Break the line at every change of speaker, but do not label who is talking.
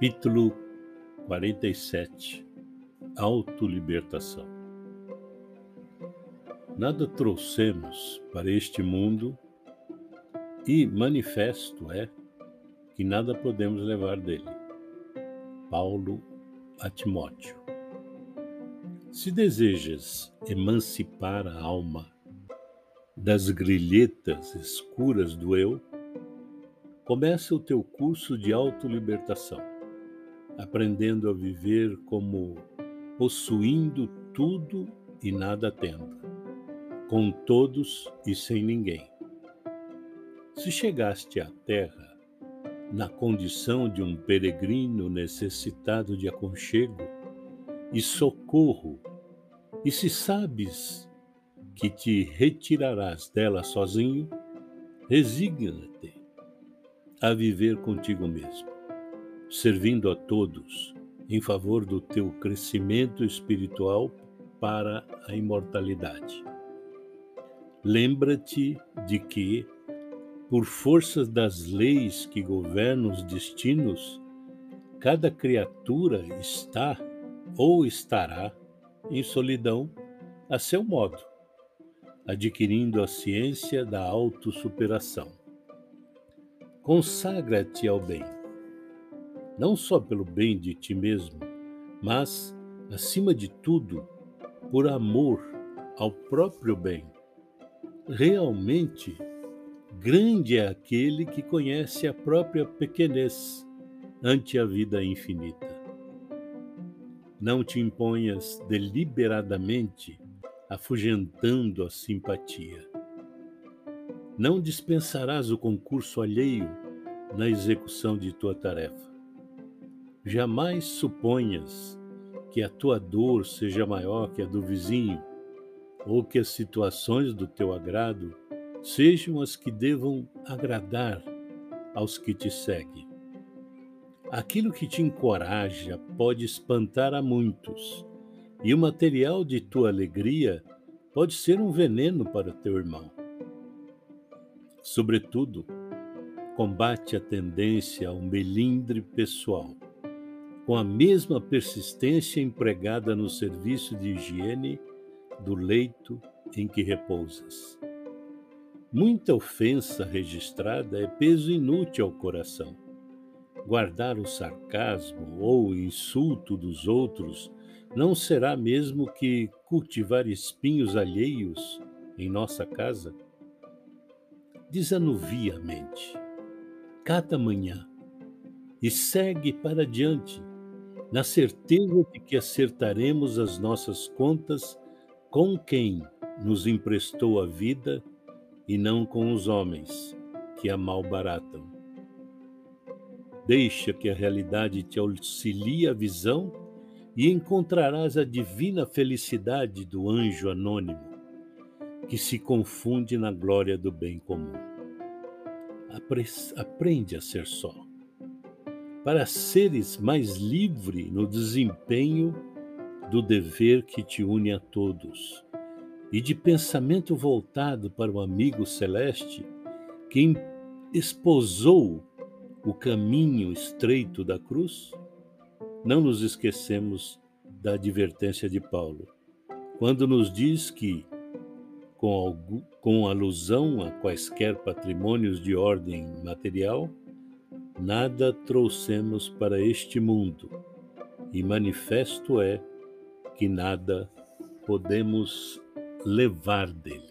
Capítulo 47 Autolibertação. Nada trouxemos para este mundo e manifesto é que nada podemos levar dele. Paulo a Timóteo. Se desejas emancipar a alma das grilhetas escuras do eu, começa o teu curso de autolibertação aprendendo a viver como possuindo tudo e nada tendo, com todos e sem ninguém. Se chegaste à Terra na condição de um peregrino necessitado de aconchego e socorro, e se sabes que te retirarás dela sozinho, resigna-te a viver contigo mesmo servindo a todos em favor do teu crescimento espiritual para a imortalidade. Lembra-te de que, por força das leis que governam os destinos, cada criatura está ou estará em solidão a seu modo, adquirindo a ciência da autossuperação. Consagra-te ao bem não só pelo bem de ti mesmo, mas, acima de tudo, por amor ao próprio bem. Realmente, grande é aquele que conhece a própria pequenez ante a vida infinita. Não te imponhas deliberadamente afugentando a simpatia. Não dispensarás o concurso alheio na execução de tua tarefa. Jamais suponhas que a tua dor seja maior que a do vizinho, ou que as situações do teu agrado sejam as que devam agradar aos que te seguem. Aquilo que te encoraja pode espantar a muitos, e o material de tua alegria pode ser um veneno para teu irmão. Sobretudo, combate a tendência ao melindre pessoal com a mesma persistência empregada no serviço de higiene do leito em que repousas. Muita ofensa registrada é peso inútil ao coração. Guardar o sarcasmo ou o insulto dos outros não será mesmo que cultivar espinhos alheios em nossa casa? Desanuvia a mente, cada manhã, e segue para diante, na certeza de que acertaremos as nossas contas com quem nos emprestou a vida e não com os homens que a malbaratam. Deixa que a realidade te auxilie a visão e encontrarás a divina felicidade do anjo anônimo que se confunde na glória do bem comum. Aprende a ser só para seres mais livre no desempenho do dever que te une a todos, e de pensamento voltado para o amigo celeste que esposou o caminho estreito da cruz? Não nos esquecemos da advertência de Paulo, quando nos diz que, com, com alusão a quaisquer patrimônios de ordem material, nada trouxemos para este mundo, e manifesto é que nada podemos levar dele.